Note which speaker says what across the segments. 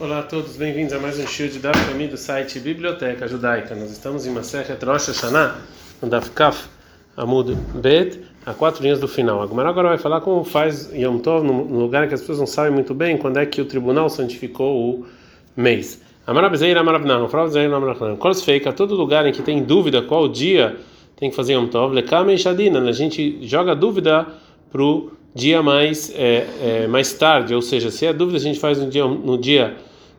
Speaker 1: Olá a todos, bem-vindos a mais um show de Daf do site Biblioteca Judaica. Nós estamos em Masechet Rosh Hashanah, no Daf Kaf Amud Bet, a quatro linhas do final. A agora vai falar como faz Yom Tov no lugar que as pessoas não sabem muito bem quando é que o tribunal santificou o mês. Amarabzeir Amarabnan, Frauzeir Amarabnan. Kols feika, todo lugar em que tem dúvida qual dia tem que fazer Yom Tov, Lekame Shadina, a gente joga dúvida pro dia mais é, é, mais tarde, ou seja, se a dúvida a gente faz no dia no dia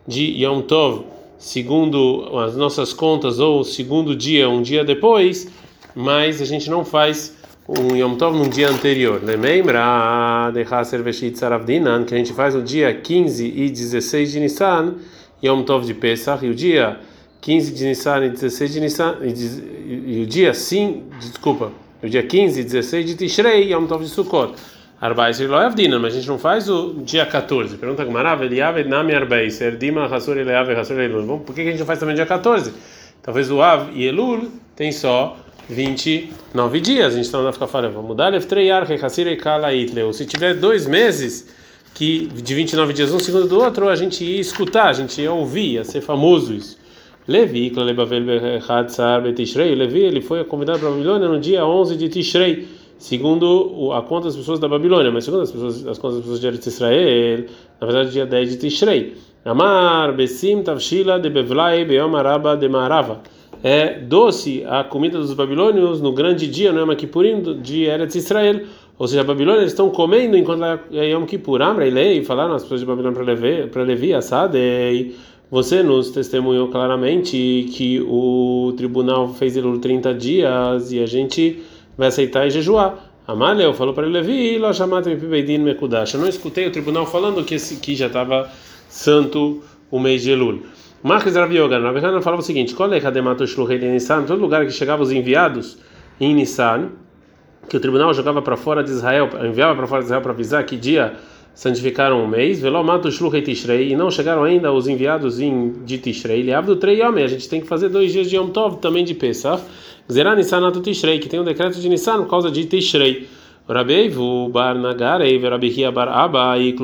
Speaker 1: de Yom Tov, segundo as nossas contas, ou segundo dia, um dia depois, mas a gente não faz um Yom Tov num dia anterior. Lembra de Haser Veshit Saravdinan, que a gente faz no dia 15 e 16 de Nissan, Yom Tov de Pesach, e o dia 15 de Nissan e 16 de Nissan, e, e o dia sim, desculpa, o dia 15 e 16 de Tishrei, Yom Tov de Sukkot. Arbais Loyavdina, mas a gente não faz o dia 14. Pergunta Gamarav, Eliav Nami Arbais, Erdima Hasur Eliav Hasur Elul. Por que a gente não faz também dia 14? Talvez o Av e Elul tem só 29 dias. A gente está ficar falando, vamos mudar Leftreiar, Hasir e Kala Itleu. Se tiver dois meses que de 29 dias um segundo do outro, a gente ia escutar, a gente ia ouvir, ia ser famoso isso. Levi, Levi, ele foi convidado para a Babilônia no dia 11 de Tishrei segundo a conta das pessoas da Babilônia, mas segundo as, pessoas, as contas das pessoas de Eretz Israel, na verdade dia 10 de Tishrei. Amar Besim Tavshila de Bevlai Beom Araba de Marava. É doce a comida dos babilônios no grande dia, no Yom Kippurim de Eretz Israel. Ou seja, a Babilônia eles estão comendo enquanto é Yom Kippur. Amra e Lei falaram as pessoas de Babilônia para Levi, para Levi Assadei. Você nos testemunhou claramente que o tribunal fez ele 30 dias e a gente vai aceitar e jejuar. Amaleu falou para Levi, lá chamado Mekudash. Eu não escutei o tribunal falando que esse que já estava santo o mês de Elul. Marcos Rav Yoga, Rav falava o seguinte: Qual é Kademato Shluchei de Nissan? Todo lugar que chegavam os enviados em Nissan, que o tribunal jogava para fora de Israel, enviava para fora de Israel para avisar que dia santificaram o mês, Velomato Shluchei Tishrei, e não chegaram ainda os enviados em, de Tishrei, do Trei Yom, a gente tem que fazer dois dias de Yom Tov também de Pesach. Zerá Nissan Tishrei, que tem um decreto de Nissan por causa de Tishrei. Rabeivu bar Nagarei, Verabihia bar Abba e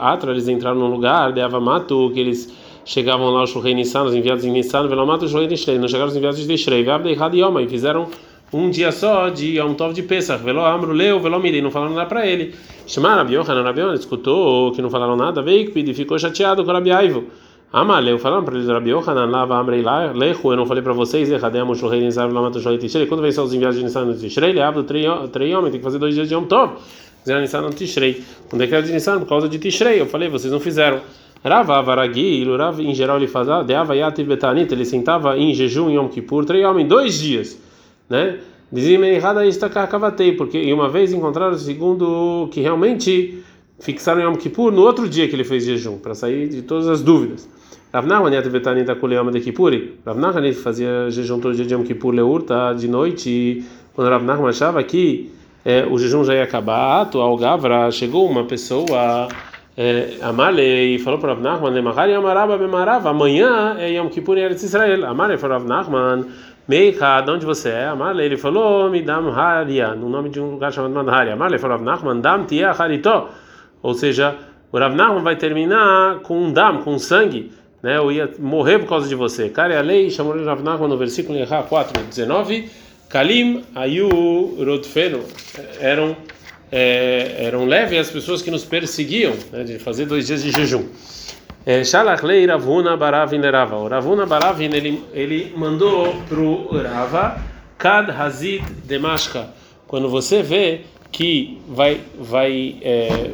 Speaker 1: Atra, eles entraram num lugar de Avamato, que eles chegavam lá, o Shurrei Nissan, os enviados em Nissan, Velomato Shurrei Tishrei, não chegaram os enviados de Tishrei, Veabdei Yoma, e fizeram um dia só de Yom Tov de Pesach, Velo Amru Leu, Velo Mirei, não falaram nada para ele. Chamar Rabi Yohanan, escutou que não falaram nada, veio e ficou chateado com Rabi Aivo. Amaleu, falando para eles, Rabi Yohanan, lava Amrei lá, Lechu, eu não falei para vocês, Echadem, Shurrei, Nissan, Velomato, Shurrei, Tishrei, quando vem só os enviados de Nissan no Tishrei, ele abre três homens, tem que fazer dois dias de Yom Tov, Zera Nissan no Tishrei, um decreto de Nissan? Por causa de Tishrei, eu falei, vocês não fizeram. Rava Varagui, Rav, em geral ele fazia, Deava Yativ Betanit, ele sentava em jejum em Yom Kippur, três homens, dois dias, né? Dizia errada Istakavatei, porque e uma vez encontraram o segundo que realmente fixaram Yom Kippur no outro dia que ele fez jejum, para sair de todas as dúvidas. Rav Nachman Betani da Kuleyama de Kippuri. Rav Nachman fazia jejum todo dia de Yom Kippur Leurta de noite e quando Rav Nachman achava que é, o jejum já ia acabar, Ato ao Gavra, chegou uma pessoa é, Amale e falou para Rav Nachman, Lemahari Amaraba amanhã é Yom Kippur em Eretz Israel. Amale falou Rav Nachman, de onde você é? Amale, ele falou, me dam Haria, no nome de um lugar chamado Mandharia. Amale falou Rav Nachman, dam tia Harito, ou seja, o Rav Nachman vai terminar com um dam, com sangue, né? Eu ia morrer por causa de você. Cara, a lei chamou de Rav Nachman no versículo Erra 4, 19, Kalim Ayu Rodfeno, eram é, eram leves as pessoas que nos perseguiam, né, de fazer dois dias de jejum. É, Shalach lei Ravuna Baravin Rava. O Ravuna Baravin ele, ele mandou para o Rava Kad Hazid Demashka. Quando você vê que vai vai é,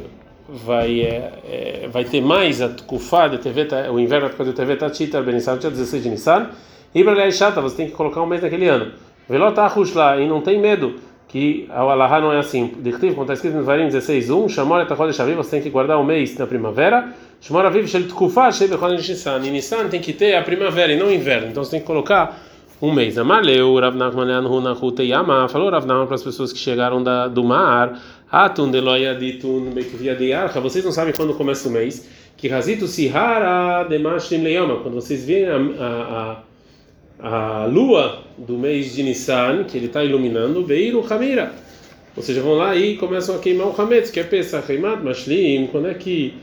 Speaker 1: vai é, é, vai ter mais a Kufá de TV, o inverno do TV Tachita Benissan, dia 16 de Nissan. E para Shata, você tem que colocar um mês naquele ano. Velotachush lá e não tem medo que a Alaha não é assim. Dictiv, quando está escrito no Varim 16.1, Shamor et Aviv, você tem que guardar um mês na primavera. Shmor Aviv Shel Tkufah Shebe Chodesh Nissan. E Nissan tem que ter a primavera e não o inverno. Então você tem que colocar um mês. Amaleu, Rav Nachman Leanhu Nahu Teyama, falou Rav Nachman para as pessoas que chegaram da, do mar, Atun de Archa, vocês não sabem quando começa o mês, que Razito Sihara Demashim Leyama, quando vocês veem a, a, a a lua do mês de Nissan, que ele está iluminando, Beiru Hamira. Ou seja, vão lá e começam a queimar o Hametz, que é Pesach, Heimat, Mashlim, quando é que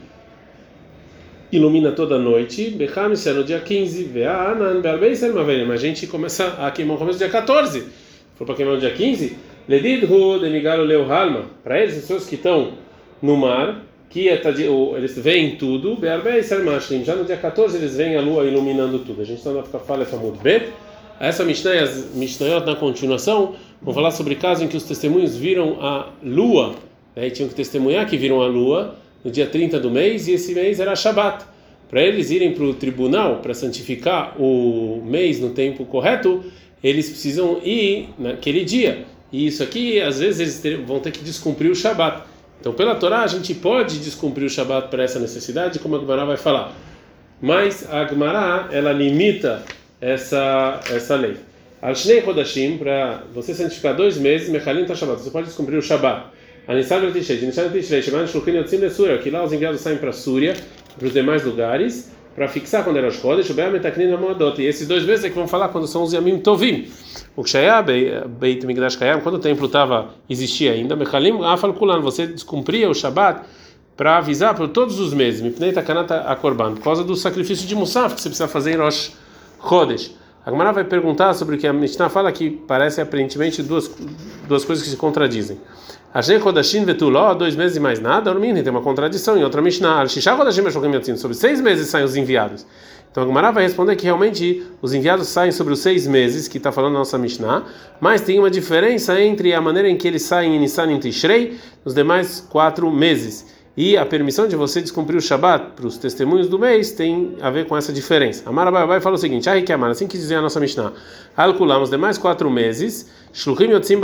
Speaker 1: ilumina toda noite, Bechamis é no dia 15, Ve'anan Be'arbeisel Mavelim, a gente começa a queimar no começo do dia 14, for para queimar no dia 15, Ledidhu Demigalo Leu Halma, para eles, as pessoas que estão no mar, que é, eles veem tudo, já no dia 14 eles veem a lua iluminando tudo, a gente está na fala muito bem, essa Mishnah as Mishnayot na continuação vão falar sobre o caso em que os testemunhos viram a lua, né, e tinham que testemunhar que viram a lua, no dia 30 do mês, e esse mês era Shabat. Para eles irem para o tribunal para santificar o mês no tempo correto, eles precisam ir naquele dia. E isso aqui, às vezes, eles vão ter que descumprir o Shabat. Então, pela Torá, a gente pode descumprir o Shabat para essa necessidade, como a Gemara vai falar. Mas a Gemara, ela limita essa, essa lei. Al-Shnei Kodashim, para você santificar dois meses, Mechalim tá Shabat. Você pode descumprir o Shabat. Anisab Tishrei, Nishan Tishrei, Shemana Shulchin Yotzim Lesúria, que lá os enviados saem para a Súria, para os demais lugares, para fixar quando era os Chodesh, o Be'a Metaknin Amoadot. E esses dois meses é que vão falar quando são os Yamim Tovim. O Kshaya Beit Migdash Kayam, quando o templo estava existia ainda, Mechalim Afal Kulan, você descumpria o Shabat para avisar para todos os meses, Mipnei Takanata Akorban, por causa do sacrifício de Musaf que você precisa fazer em Rosh Chodesh. A Gemara vai perguntar sobre o que a Mishnah fala que parece aparentemente duas, duas coisas que se contradizem. Hashem Kodashim Vetuló, dois meses e mais nada, Ormini, tem uma contradição em outra Mishnah. Sobre seis meses saem os enviados. Então a Gemara vai responder que realmente os enviados saem sobre os seis meses, que está falando a nossa Mishnah, mas tem uma diferença entre a maneira em que eles saem em Nissan e Tishrei, nos demais quatro meses. E a permissão de você descumprir o Shabat para os testemunhos do mês tem a ver com essa diferença. Amar Abai fala o seguinte: Ah, que assim que dizia a nossa Mishnah, Alkulam, os demais quatro meses, Shluchim Yotzim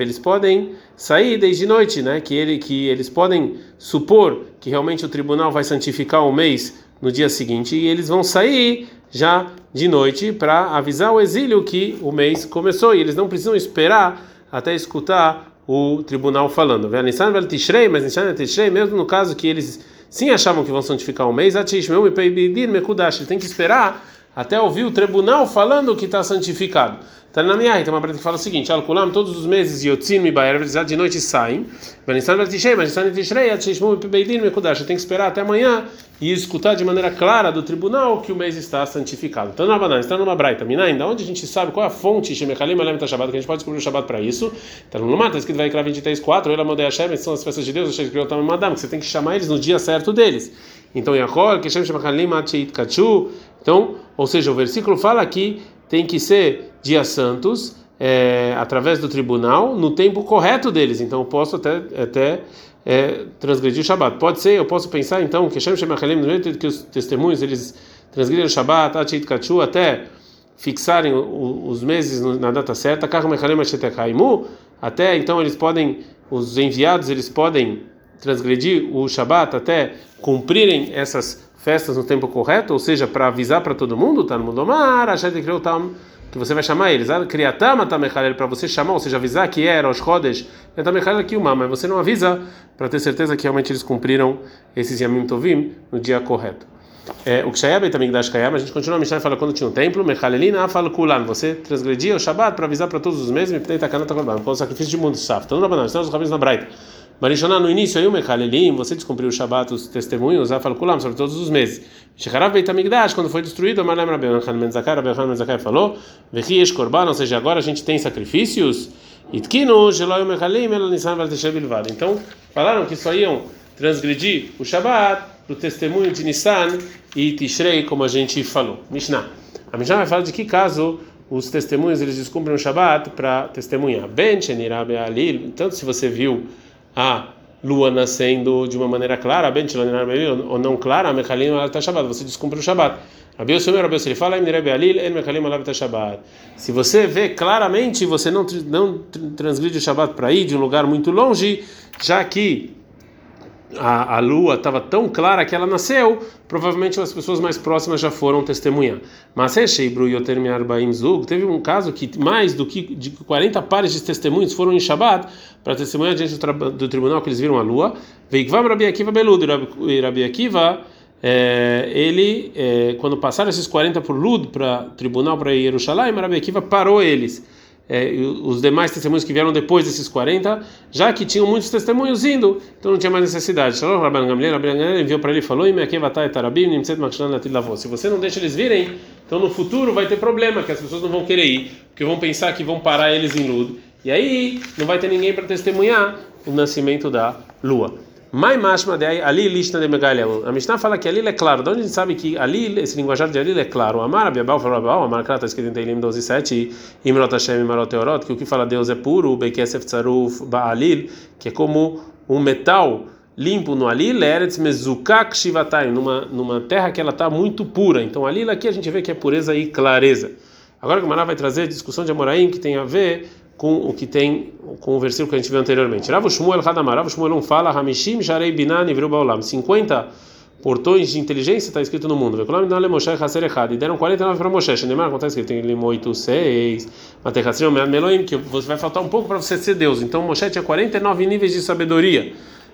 Speaker 1: eles podem sair desde noite, né? Que, ele, que eles podem supor que realmente o tribunal vai santificar o mês no dia seguinte e eles vão sair já de noite para avisar o exílio que o mês começou e eles não precisam esperar até escutar o tribunal falando. Nissan vel Tishrei, mas Nissan Tishrei, mesmo no caso que eles sim achavam que vão santificar o mês, Atishmeu e Mekudash, tem que esperar até ouvir o tribunal falando que está santificado. Tá na minha tem uma breta que fala o seguinte: Al-Kulam, todos os meses, Yotzim e Baer, de noite saem. Vanissan Vertishrei, Vanissan Tishrei, Atishmu e Pebeidin Mekudash. Tem que esperar até amanhã e escutar de maneira clara do tribunal que o mês está santificado. Então, na banana, está numa braita. Minain, da onde a gente sabe qual é a fonte, Shemekalim, Alem Tashabat, que a gente pode descobrir o Shabat para isso. Está no Lumar, está escrito vai Vaikra 23, 4, Ela Modei Hashem, são as festas de Deus, Hashem criou também Madame, que você tem que chamar eles no dia certo deles. Então, Yahol, Keshem Shemekalim, Atchit Kachu. Então, ou seja, o versículo fala que tem que ser dias santos é, através do tribunal no tempo correto deles. Então eu posso até até é, transgredir o Shabat. Pode ser, eu posso pensar então que Shem Shem no meio que os testemunhos eles transgridem o Shabat, Achit Kachu, até fixarem os meses na data certa, até então eles podem, os enviados eles podem transgredir o Shabat até cumprirem essas festas no tempo correto, ou seja, para avisar para todo mundo, tá no mundo mar, que você vai chamar eles, criatama tamechalel para você chamar, ou seja, avisar que era os rodes, tamechalel aqui uma, mas você não avisa para ter certeza que realmente eles cumpriram esses yamim tovim no dia correto. É, o Kshayab também das Kayab, a gente continua a Mishnah fala quando tinha um templo, Mechalelina fala Kulan, você transgredia o Shabat para avisar para todos os meses, me pnei takana takorban, com o sacrifício de mundo saf. Então, não, não, estamos os rabinos na Braita. Marishoná, no início aí o Mechalelim, você descumpriu o Shabat, os testemunhos, a Kulam, sobre todos os meses. Shecharav Beit Amigdash, quando foi destruído, Amalem Rabbi Yochanan Menzakai, Rabbi Yochanan Menzakai falou, Vechi Esh Korban, ou seja, agora a gente tem sacrifícios, Itkinu, Sheloy Mechalim, Elo Nissan Valteshe Bilvad. Então, falaram que só iam transgredir o Shabat do testemunho de Nissan e Tishrei, como a gente falou. Mishnah. A Mishnah vai falar de que caso os testemunhos eles descumprem o Shabat para testemunhar. Ben Shenirabe Alil, tanto se você viu a lua nascendo de uma maneira clara, bem ou não clara, Mechalim está Shabbat, você descumpre o Shabbat. Rabi Yosef, Rabi Yosef, ele fala, se você vê claramente, você não, não transgride o Shabbat para ir de um lugar muito longe, já que a, a lua estava tão clara que ela nasceu, provavelmente as pessoas mais próximas já foram testemunhar. Mas teve um caso que mais do que de 40 pares de testemunhos foram em Shabat para testemunhar diante do, do, tribunal que eles viram a lua. Veikvam Rabi Akiva Belud e Rabi Akiva é, ele, é, quando passaram esses 40 por Lud para tribunal para Jerusalém, Rabi Akiva parou eles. É, os demais testemunhos que vieram depois desses 40, já que tinham muitos testemunhos indo, então não tinha mais necessidade. Shalom, Rabban Gamliel, Rabban Gamliel enviou para ele e falou: Se você não deixa eles virem, então no futuro vai ter problema, que as pessoas não vão querer ir, porque vão pensar que vão parar eles em Ludo, e aí não vai ter ninguém para testemunhar o nascimento da lua. Mai mashma de ali lista de megalhão. A Mishnah fala que ali é claro. De onde a gente sabe que ali esse linguajar de ali é claro? Amar Abiabal falou Abiabal, Amar Krat está escrito em Teilim 12:7, Imrot Hashem Imarot Teorot, que o que fala Deus é puro, Bekesef Tzaruf Baalil, que é como um metal limpo no alil, Eretz Mezukak Shivatayim, numa numa terra que ela está muito pura. Então alil aqui a gente vê que é pureza e clareza. Agora o Mará vai trazer a discussão de Amoraim que tem a ver com o que tem com o versículo que a gente viu anteriormente. Rav Shmuel Hadamar, Rav Shmuel não fala Hamishim Sharei Binan Ivru Baolam, 50 portões de inteligência está escrito no mundo. E deram 49 para Moshe. Shenemar, como está escrito em Lim 8, 6, Meloim, que você vai faltar um pouco para você ser Deus. Então Moshe tinha 49 níveis de sabedoria.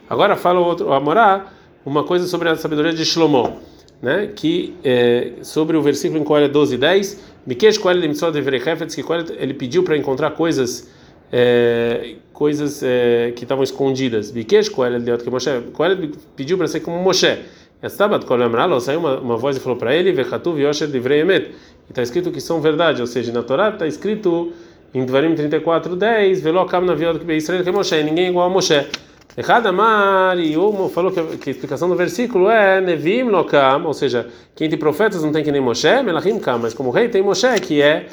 Speaker 1: Agora fala o outro, Amorá, uma coisa sobre a sabedoria de Shlomo, né? Que é, sobre o versículo em Coelho 12 e 10, Bikesh Koel que ele pediu para encontrar coisas é, coisas é, que estavam escondidas. Bikesh Koel que Moshe, Koel pediu para ser como Moshe. Estabat Koel Amralo, saiu uma, uma voz e falou para ele, Vechatuv Yosher Divrei Emet. Está escrito que são verdade, ou seja, na Torá está escrito em Dvarim 34, 10, Velo Kam na Viod que Israel que Moshe, ninguém é igual a Moshe. Echadamar, e Umo falou que, que, a explicação do versículo é Nevim Lokam, ou seja, quem tem profetas não tem que nem Moshe, Melachim Kam, mas como rei tem Moshe, que é,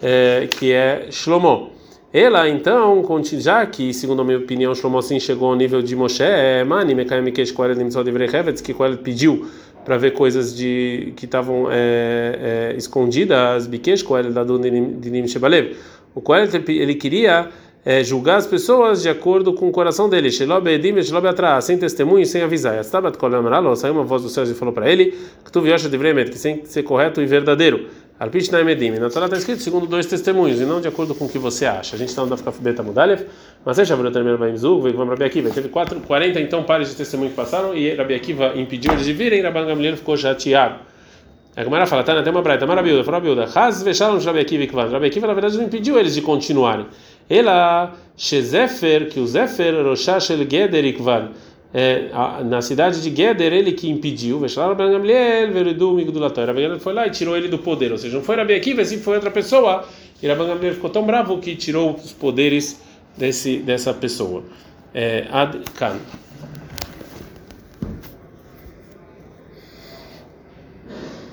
Speaker 1: é que é Shlomo. Ela então, já que, segundo a minha opinião, Shlomo sim chegou ao nível de Moshe, é Mani, Mekayem Mikesh Koel Nimtzod Ivrei Hevetz, que Koel pediu para ver coisas de que estavam é, é, escondidas, Bikesh Koel da Dinim Shebalev. O Koel ele queria é, julgar as pessoas de acordo com o coração dele. Sem testemunho, sem avisar. Saiu uma voz do céu e falou para ele que tu viajas de que tem que ser correto e verdadeiro. Alpich na Emedim. Na Torá está escrito segundo dois testemunhos e não de acordo com o que você acha. A gente está no Dafka Beta Mudalev, mas é Shavuot Termer Baimzug, vamos Rabi Akiva. Teve 4, 40 então pares de testemunho que passaram e Rabi impediu eles de virem. Rabban Gamliel ficou chateado. A Gemara fala, tá, tem uma braita, Marabilda, fala Rabiuda, Haz vexaram Rabi Akiva e Kvan. Rabi na verdade, não impediu eles de continuarem. Ela, Shezefer, que o Zefer, Roshah El na cidade de Geder, ele que impediu, Gamliel, foi lá e tirou ele do poder, ou seja, não foi Rabi Akiva, assim foi outra pessoa. E Rabban Gamliel ficou tão bravo que tirou os poderes desse, dessa pessoa. É, Ad Kan.